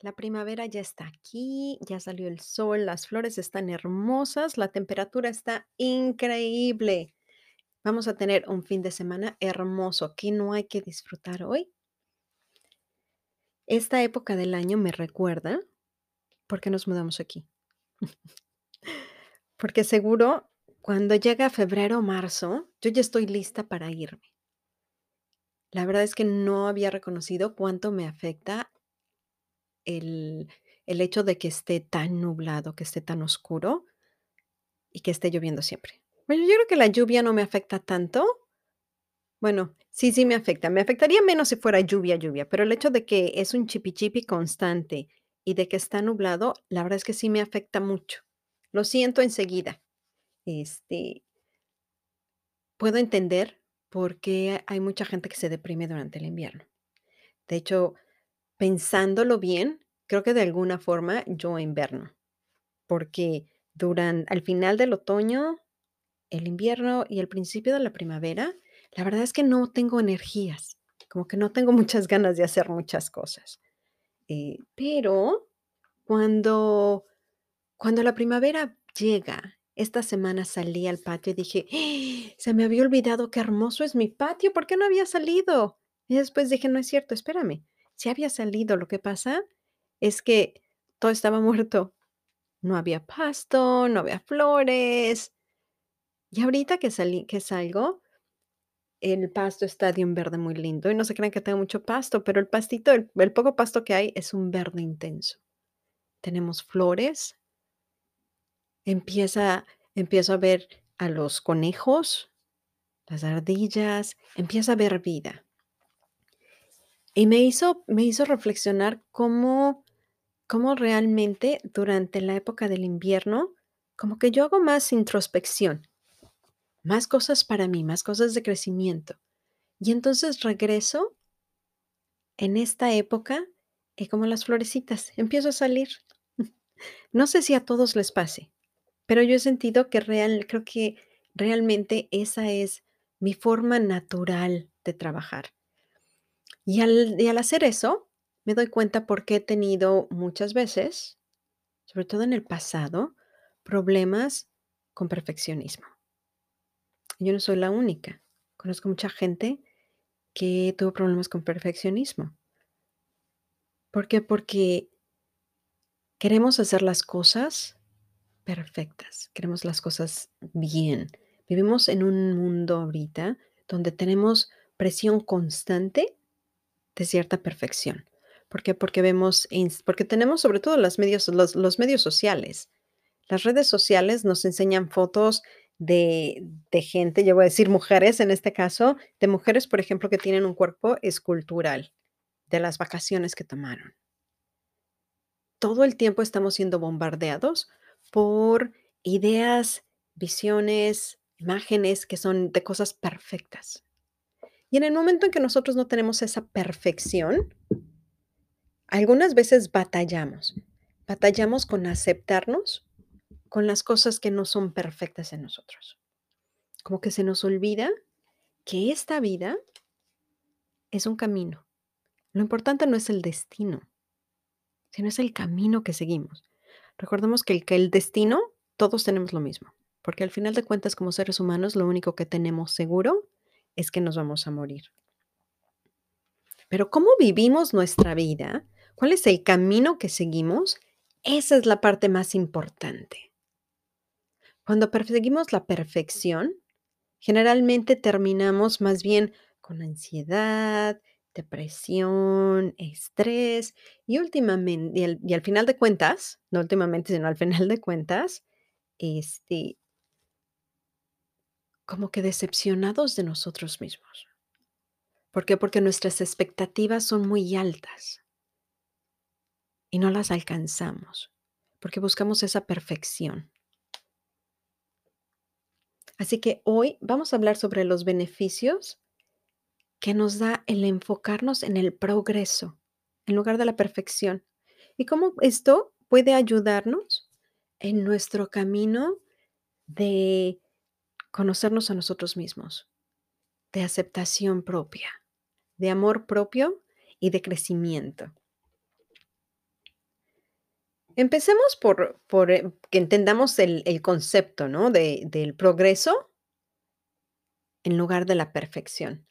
La primavera ya está aquí, ya salió el sol, las flores están hermosas, la temperatura está increíble. Vamos a tener un fin de semana hermoso que no hay que disfrutar hoy. Esta época del año me recuerda por qué nos mudamos aquí. Porque seguro cuando llega febrero o marzo, yo ya estoy lista para irme. La verdad es que no había reconocido cuánto me afecta el, hecho de que esté tan nublado, que esté tan oscuro y que esté lloviendo siempre. Bueno, yo creo que la lluvia no me afecta tanto. Bueno, sí, sí me afecta. Me afectaría menos si fuera lluvia, lluvia, pero el hecho de que es un chipi constante y de que está nublado, la verdad es que sí me afecta mucho. Lo siento enseguida. Este, puedo entender por qué hay mucha gente que se deprime durante el invierno. De hecho, pensándolo bien, creo que de alguna forma yo inverno, porque durante, al final del otoño, el invierno y el principio de la primavera, la verdad es que no tengo energías, como que no tengo muchas ganas de hacer muchas cosas. Eh, pero cuando, cuando la primavera llega, esta semana salí al patio y dije, ¡Ah! se me había olvidado qué hermoso es mi patio, ¿por qué no había salido? Y después dije, no es cierto, espérame, si había salido. Lo que pasa es que todo estaba muerto. No había pasto, no había flores. Y ahorita que salí, que salgo, el pasto está de un verde muy lindo. Y no se crean que tengo mucho pasto, pero el pastito, el, el poco pasto que hay es un verde intenso. Tenemos flores. Empieza, empiezo a ver a los conejos, las ardillas, empieza a ver vida. Y me hizo, me hizo reflexionar cómo, cómo realmente durante la época del invierno, como que yo hago más introspección, más cosas para mí, más cosas de crecimiento. Y entonces regreso en esta época y como las florecitas, empiezo a salir. No sé si a todos les pase, pero yo he sentido que real, creo que realmente esa es mi forma natural de trabajar. Y al, hacer eso, me doy cuenta porque he tenido muchas veces, sobre todo en el pasado, problemas con perfeccionismo. Yo no soy la única. Conozco mucha gente que tuvo problemas con perfeccionismo. ¿Por qué? Porque queremos hacer las cosas perfectas, queremos las cosas bien. Vivimos en un mundo ahorita donde tenemos presión constante de cierta perfección. ¿Por qué? Porque vemos, porque tenemos sobre todo los medios, los, medios sociales. Las redes sociales nos enseñan fotos de, de, gente, yo voy a decir mujeres en este caso, de mujeres, por ejemplo, que tienen un cuerpo escultural, de las vacaciones que tomaron. Todo el tiempo estamos siendo bombardeados por ideas, visiones, imágenes que son de cosas perfectas. Y en el momento en que nosotros no tenemos esa perfección, algunas veces batallamos. Batallamos con aceptarnos con las cosas que no son perfectas en nosotros. Como que se nos olvida que esta vida es un camino. Lo importante no es el destino, sino es el camino que seguimos. Recordemos que el, que el destino, todos tenemos lo mismo, porque al final de cuentas como seres humanos lo único que tenemos seguro es que nos vamos a morir. Pero cómo vivimos nuestra vida, cuál es el camino que seguimos, Esa es la parte más importante. Cuando perseguimos la perfección, generalmente terminamos más bien con ansiedad, depresión, estrés y últimamente, y al, al final de cuentas, no últimamente, sino al final de cuentas, este, como que decepcionados de nosotros mismos. ¿Por qué? Porque nuestras expectativas son muy altas y no las alcanzamos, porque buscamos esa perfección. Así que hoy vamos a hablar sobre los beneficios que nos da el enfocarnos en el progreso en lugar de la perfección y cómo esto puede ayudarnos en nuestro camino de conocernos a nosotros mismos, de aceptación propia, de amor propio y de crecimiento. Empecemos por, por, eh, que entendamos el, el concepto, ¿no? De- del progreso en lugar de la perfección.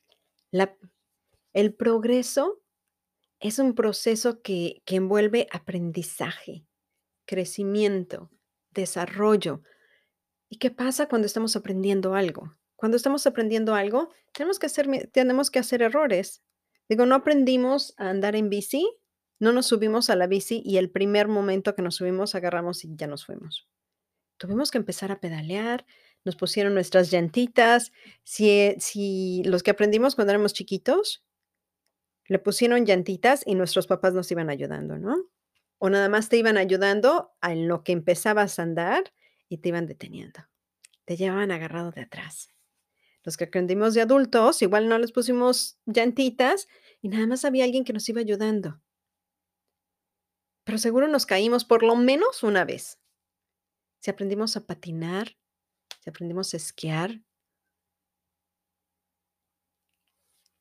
La- el progreso es un proceso que, que envuelve aprendizaje, crecimiento, desarrollo. ¿Y qué pasa cuando estamos aprendiendo algo? Cuando estamos aprendiendo algo, tenemos que hacer, tenemos que hacer errores. Digo, no aprendimos a andar en bici, no nos subimos a la bici y el primer momento que nos subimos agarramos y ya nos fuimos. Tuvimos que empezar a pedalear, nos pusieron nuestras llantitas. Si, eh, si los que aprendimos cuando éramos chiquitos, le pusieron llantitas y nuestros papás nos iban ayudando, ¿no? O nada más te iban ayudando en lo que empezabas a andar y te iban deteniendo. Te llevaban agarrado de atrás. Los que aprendimos de adultos, igual no les pusimos llantitas y nada más había alguien que nos iba ayudando. Pero seguro nos caímos por lo menos una vez. Si aprendimos a patinar, si aprendimos a esquiar,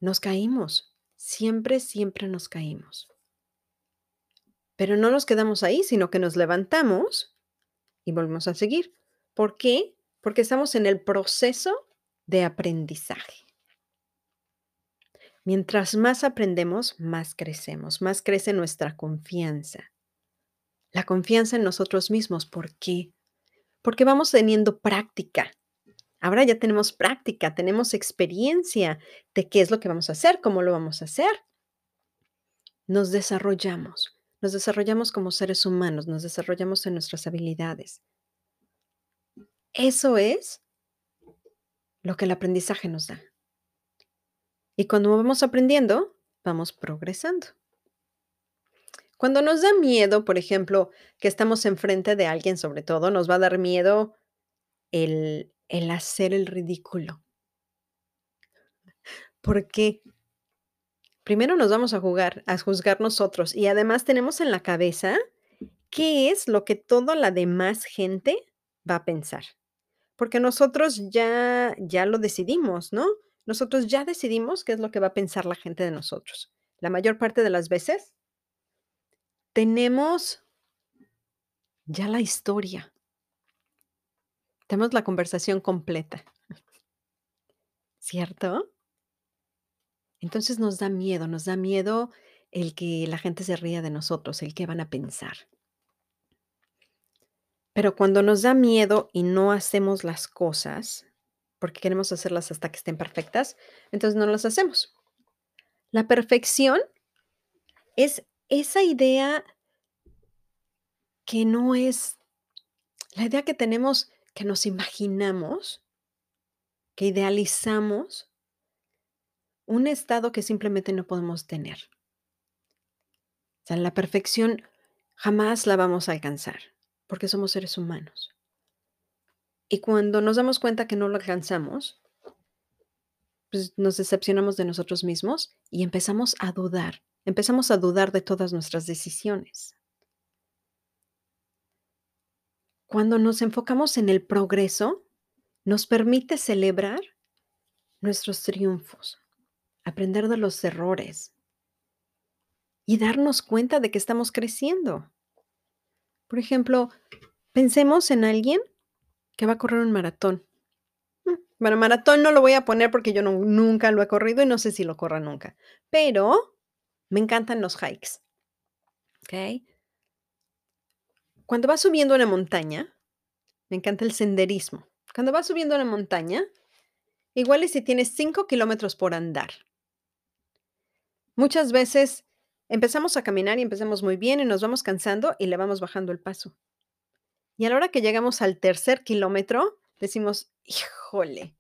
nos caímos. Siempre, siempre nos caímos. Pero no nos quedamos ahí, sino que nos levantamos y volvemos a seguir. ¿Por qué? Porque estamos en el proceso de aprendizaje. Mientras más aprendemos, más crecemos, más crece nuestra confianza. La confianza en nosotros mismos. ¿Por qué? Porque vamos teniendo práctica. Ahora ya tenemos práctica, tenemos experiencia de qué es lo que vamos a hacer, cómo lo vamos a hacer. Nos desarrollamos, nos desarrollamos como seres humanos, nos desarrollamos en nuestras habilidades. Eso es lo que el aprendizaje nos da. Y cuando vamos aprendiendo, vamos progresando. Cuando nos da miedo, por ejemplo, que estamos enfrente de alguien, sobre todo, nos va a dar miedo el, el hacer el ridículo. ¿Por qué? Primero nos vamos a jugar, a juzgar nosotros y además tenemos en la cabeza qué es lo que toda la demás gente va a pensar. Porque nosotros ya ya lo decidimos, ¿no? Nosotros ya decidimos qué es lo que va a pensar la gente de nosotros. La mayor parte de las veces tenemos ya la historia. Tenemos la conversación completa, ¿cierto? Entonces nos da miedo, nos da miedo el que la gente se ría de nosotros, el qué van a pensar. Pero cuando nos da miedo y no hacemos las cosas, porque queremos hacerlas hasta que estén perfectas, entonces no las hacemos. La perfección es esa idea que no es la idea que tenemos, que nos imaginamos, que idealizamos, un estado que simplemente no podemos tener. O sea, la perfección jamás la vamos a alcanzar, porque somos seres humanos. Y cuando nos damos cuenta que no lo alcanzamos, pues nos decepcionamos de nosotros mismos y empezamos a dudar, empezamos a dudar de todas nuestras decisiones. Cuando nos enfocamos en el progreso, nos permite celebrar nuestros triunfos, aprender de los errores y darnos cuenta de que estamos creciendo. Por ejemplo, pensemos en alguien que va a correr un maratón. Mm, Bueno, maratón no lo voy a poner porque yo no- nunca lo he corrido y no sé si lo corra nunca, pero me encantan los hikes, ¿ok? cuando vas subiendo una montaña, me encanta el senderismo. Cuando vas subiendo una montaña, igual y si tienes 5 kilómetros por andar. Muchas veces empezamos a caminar y empezamos muy bien y nos vamos cansando y le vamos bajando el paso. Y a la hora que llegamos al tercer kilómetro, decimos, híjole,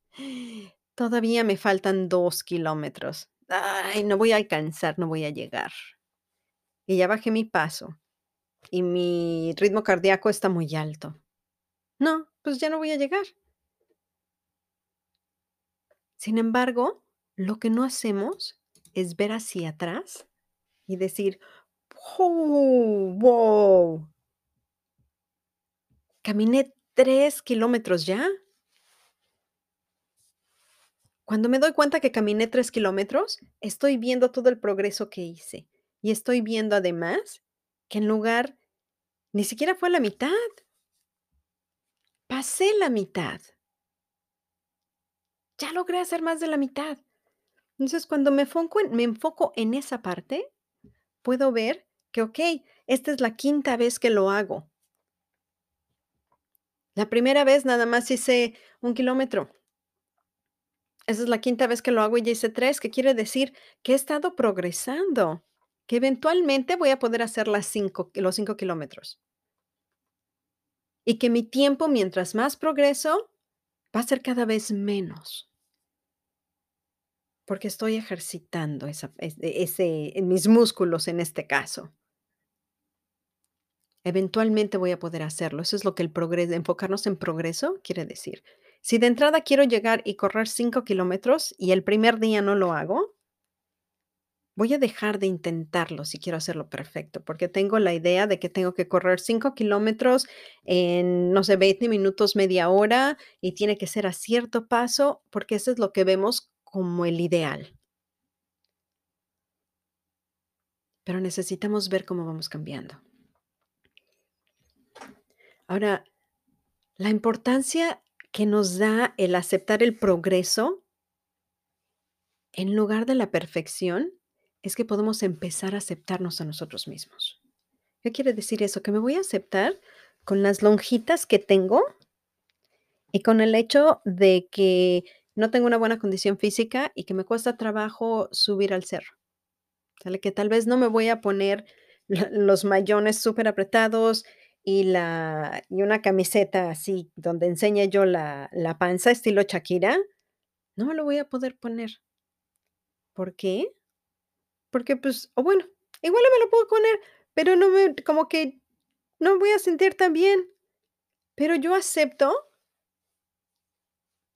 todavía me faltan 2 kilómetros. Ay, no voy a alcanzar, no voy a llegar. Y ya bajé mi paso y mi ritmo cardíaco está muy alto. No, pues ya no voy a llegar. Sin embargo, lo que no hacemos es ver hacia atrás y decir, ¡Oh, wow! Caminé 3 kilómetros ya. Cuando me doy cuenta que caminé 3 kilómetros, estoy viendo todo el progreso que hice. Y estoy viendo además que en lugar, ni siquiera fue la mitad. Pasé la mitad. Ya logré hacer más de la mitad. Entonces, cuando me enfoco en, me enfoco en esa parte, puedo ver que, ok, esta es la quinta vez que lo hago. La primera vez nada más hice un kilómetro. Esa es la quinta vez que lo hago y ya hice tres, que quiere decir que he estado progresando, que eventualmente voy a poder hacer las los cinco kilómetros. Y que mi tiempo, mientras más progreso, va a ser cada vez menos. Porque estoy ejercitando esa, ese, mis músculos en este caso. Eventualmente voy a poder hacerlo. Eso es lo que el progreso, enfocarnos en progreso quiere decir. Si de entrada quiero llegar y correr 5 kilómetros y el primer día no lo hago, voy a dejar de intentarlo si quiero hacerlo perfecto, porque tengo la idea de que tengo que correr 5 kilómetros en, no sé, 20 minutos, media hora, y tiene que ser a cierto paso, porque eso es lo que vemos como el ideal. Pero necesitamos ver cómo vamos cambiando. Ahora, la importancia que nos da el aceptar el progreso en lugar de la perfección es que podemos empezar a aceptarnos a nosotros mismos. ¿Qué quiere decir eso? Que me voy a aceptar con las lonjitas que tengo y con el hecho de que no tengo una buena condición física y que me cuesta trabajo subir al cerro. ¿Sale? Que tal vez no me voy a poner los mayones súper apretados y, la, y una camiseta así, donde enseña yo la, la panza, estilo Shakira, no me lo voy a poder poner. ¿Por qué? Porque, pues, o bueno, igual me lo puedo poner, pero no me, como que no me voy a sentir tan bien. Pero yo acepto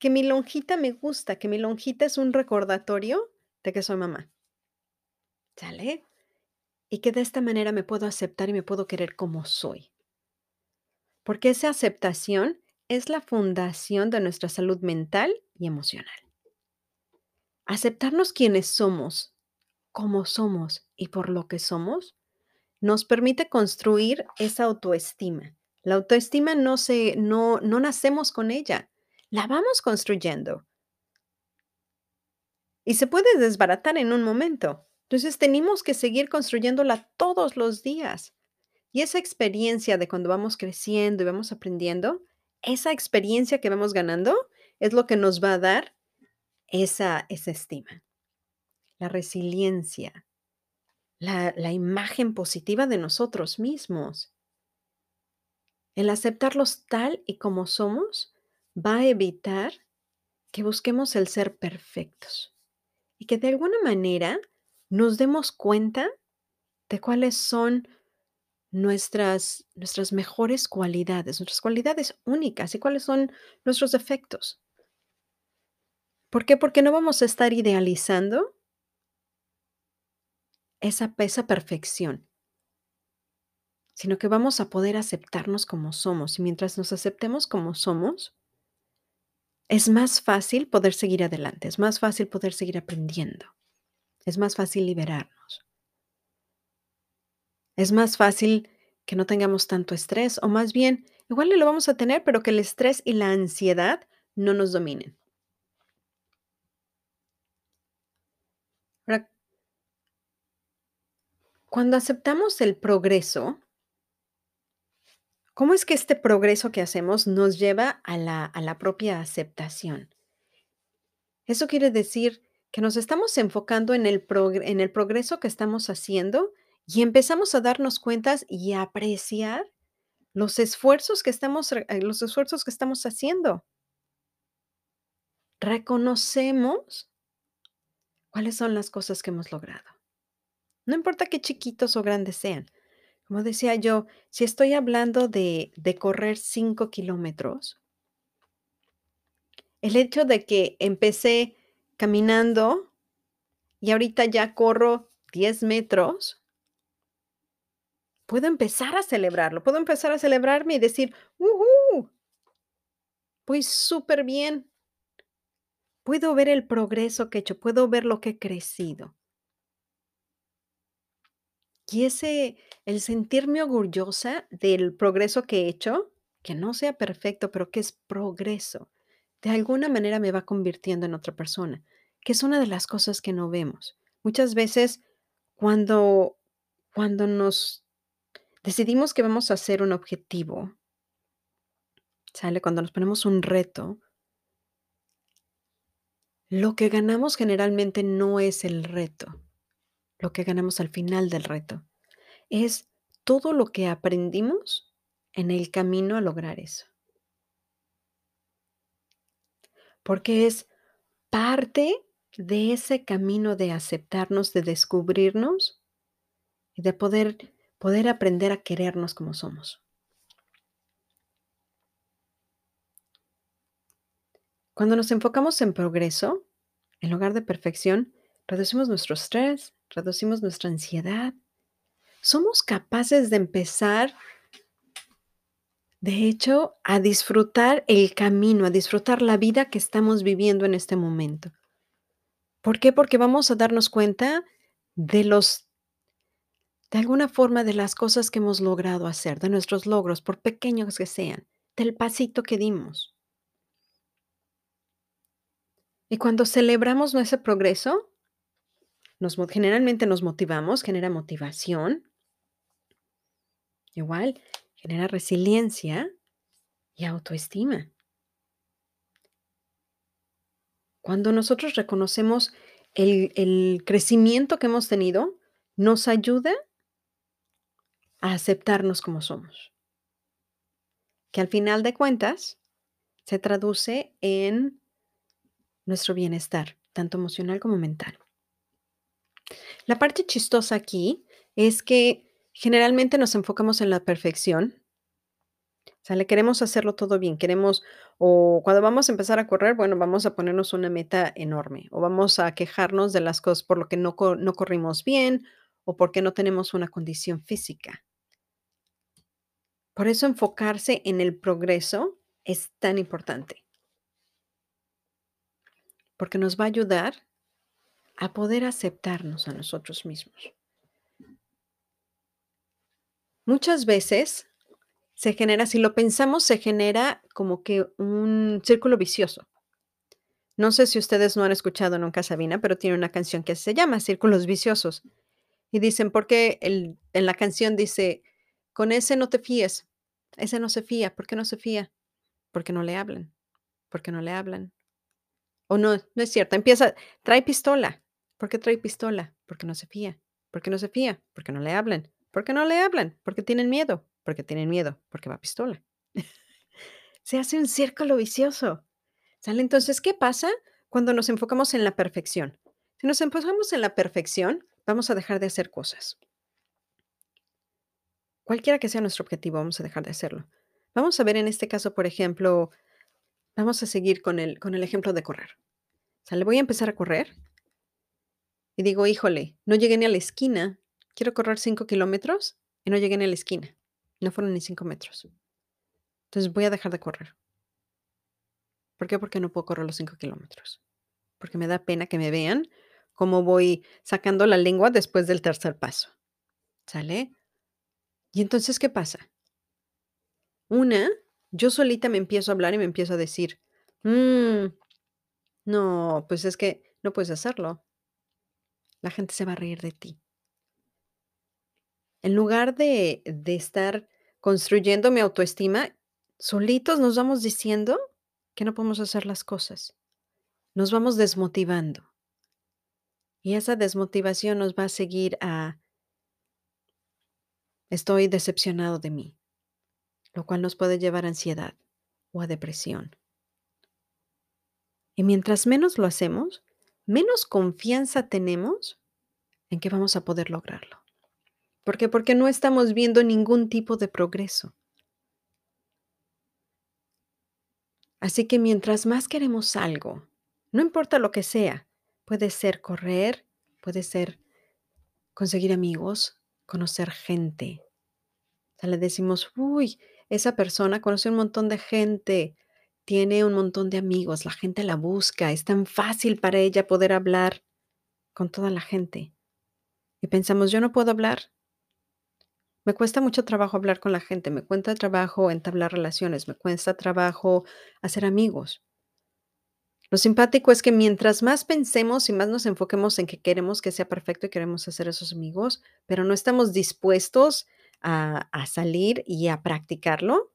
que mi lonjita me gusta, que mi lonjita es un recordatorio de que soy mamá. ¿Sale? Y que de esta manera me puedo aceptar y me puedo querer como soy porque esa aceptación es la fundación de nuestra salud mental y emocional. Aceptarnos quienes somos, como somos y por lo que somos, nos permite construir esa autoestima. La autoestima no se no no nacemos con ella, la vamos construyendo. Y se puede desbaratar en un momento. Entonces tenemos que seguir construyéndola todos los días. Y esa experiencia de cuando vamos creciendo y vamos aprendiendo, esa experiencia que vamos ganando es lo que nos va a dar esa, esa estima, la resiliencia, la, la imagen positiva de nosotros mismos. El aceptarlos tal y como somos va a evitar que busquemos el ser perfectos y que de alguna manera nos demos cuenta de cuáles son nuestras, nuestras mejores cualidades, nuestras cualidades únicas y cuáles son nuestros defectos. ¿Por qué? Porque no vamos a estar idealizando esa, esa perfección, sino que vamos a poder aceptarnos como somos. Y mientras nos aceptemos como somos, es más fácil poder seguir adelante, es más fácil poder seguir aprendiendo, es más fácil liberarnos. Es más fácil que no tengamos tanto estrés, o más bien, igual lo vamos a tener, pero que el estrés y la ansiedad no nos dominen. Cuando aceptamos el progreso, ¿Cómo es que este progreso que hacemos nos lleva a la a la propia aceptación? Eso quiere decir que nos estamos enfocando en el en el progreso que estamos haciendo y empezamos a darnos cuentas y a apreciar los esfuerzos que estamos eh, los esfuerzos que estamos haciendo. Reconocemos cuáles son las cosas que hemos logrado. No importa qué chiquitos o grandes sean. Como decía yo, si estoy hablando de correr 5 kilómetros el hecho de que empecé caminando y ahorita ya corro 10 metros puedo empezar a celebrarlo, puedo empezar a celebrarme y decir: "¡Ujú!". Voy superbién. Puedo ver el progreso que he hecho, puedo ver lo que he crecido. Y ese el sentirme orgullosa del progreso que he hecho, que no sea perfecto, pero que es progreso, de alguna manera me va convirtiendo en otra persona, que es una de las cosas que no vemos. Muchas veces, cuando cuando nos decidimos que vamos a hacer un objetivo ¿sale? Cuando nos ponemos un reto lo que ganamos generalmente no es el reto. Lo que ganamos al final del reto es todo lo que aprendimos en el camino a lograr eso. Porque es parte de ese camino de aceptarnos, de descubrirnos y de poder poder aprender a querernos como somos. Cuando nos enfocamos en progreso, en lugar de perfección, reducimos nuestro estrés, reducimos nuestra ansiedad. Somos capaces de empezar de hecho, a disfrutar el camino, a disfrutar la vida que estamos viviendo en este momento. ¿Por qué? Porque vamos a darnos cuenta de los de alguna forma, de las cosas que hemos logrado hacer, de nuestros logros, por pequeños que sean, del pasito que dimos. Y cuando celebramos nuestro progreso nos generalmente nos motivamos, genera motivación. Igual, genera resiliencia y autoestima. Cuando nosotros reconocemos el el crecimiento que hemos tenido, nos ayuda a aceptarnos como somos. Que al final de cuentas, se traduce en nuestro bienestar, tanto emocional como mental. La parte chistosa aquí es que generalmente nos enfocamos en la perfección. ¿Sale? Queremos hacerlo todo bien, queremos o cuando vamos a empezar a correr, bueno, vamos a ponernos una meta enorme, o vamos a quejarnos de las cosas por lo que no no corrimos bien, o porque no tenemos una condición física. Por eso enfocarse en el progreso es tan importante. Porque nos va a ayudar a poder aceptarnos a nosotros mismos. Muchas veces se genera, si lo pensamos, se genera como que un círculo vicioso. No sé si ustedes no han escuchado nunca Sabina, pero tiene una canción que se llama Círculos viciosos. Y dicen, porque el en la canción dice: "Con ese no te fíes, ese no se fía, ¿por qué no se fía? Porque no le hablan, porque no le hablan". O no, no es cierto, empieza: "Trae pistola, ¿por qué trae pistola? Porque no se fía, ¿por qué no se fía? Porque no le hablan, ¿por qué no le hablan? Porque tienen miedo, porque tienen miedo, porque va pistola". Se hace un círculo vicioso, ¿sale? Entonces, ¿qué pasa cuando nos enfocamos en la perfección? Si nos enfocamos en la perfección, vamos a dejar de hacer cosas. Cualquiera que sea nuestro objetivo, vamos a dejar de hacerlo. Vamos a ver en este caso, por ejemplo, vamos a seguir con el con el ejemplo de correr, ¿sale? Voy a empezar a correr y digo: "Híjole, no llegué ni a la esquina, quiero correr 5 kilómetros y no llegué ni a la esquina, no fueron ni 5 metros". Entonces, voy a dejar de correr. ¿Por qué? Porque no puedo correr los 5 kilómetros. Porque me da pena que me vean cómo voy sacando la lengua después del tercer paso, ¿sale? Y entonces, ¿qué pasa? Una, yo solita me empiezo a hablar y me empiezo a decir: "Mm, no, pues es que no puedes hacerlo". La gente se va a reír de ti. En lugar de de estar construyendo mi autoestima, solitos nos vamos diciendo que no podemos hacer las cosas. Nos vamos desmotivando. Y esa desmotivación nos va a seguir a, estoy decepcionado de mí, lo cual nos puede llevar a ansiedad o a depresión. Y mientras menos lo hacemos, menos confianza tenemos en que vamos a poder lograrlo. ¿Por qué? Porque no estamos viendo ningún tipo de progreso. Así que mientras más queremos algo, no importa lo que sea, puede ser correr, puede ser conseguir amigos, conocer gente. O sea, le decimos, uy, esa persona conoce un montón de gente, tiene un montón de amigos, la gente la busca, es tan fácil para ella poder hablar con toda la gente. Y pensamos, yo no puedo hablar, me cuesta mucho trabajo hablar con la gente, me cuesta trabajo entablar relaciones, me cuesta trabajo hacer amigos. Lo simpático es que mientras más pensemos y más nos enfoquemos en que queremos que sea perfecto y queremos hacer esos amigos, pero no estamos dispuestos a, a salir y a practicarlo,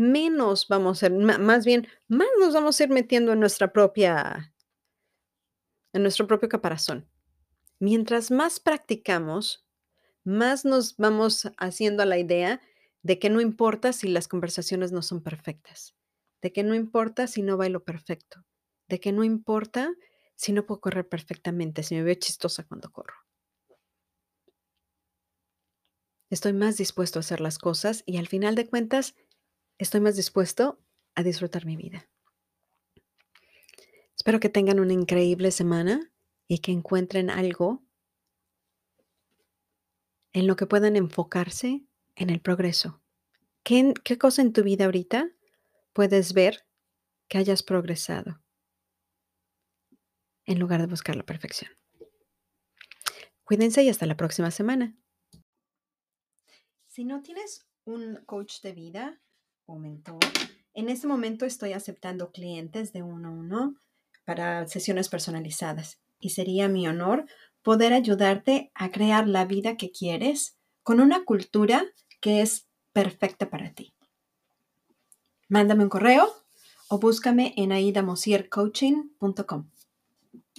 menos vamos a ser, más bien, más nos vamos a ir metiendo en nuestra propia, en nuestro propio caparazón. Mientras más practicamos, más nos vamos haciendo a la idea de que no importa si las conversaciones no son perfectas, de que no importa si no bailo perfecto, de que no importa si no puedo correr perfectamente, si me veo chistosa cuando corro. Estoy más dispuesto a hacer las cosas y al final de cuentas estoy más dispuesto a disfrutar mi vida. Espero que tengan una increíble semana y que encuentren algo en lo que puedan enfocarse en el progreso. ¿Qué, ¿Qué, cosa en tu vida ahorita puedes ver que hayas progresado en lugar de buscar la perfección? Cuídense y hasta la próxima semana. Si no tienes un coach de vida en este momento estoy aceptando clientes de uno a uno para sesiones personalizadas y sería mi honor poder ayudarte a crear la vida que quieres con una cultura que es perfecta para ti. Mándame un correo o búscame en aidamosiercoaching.com.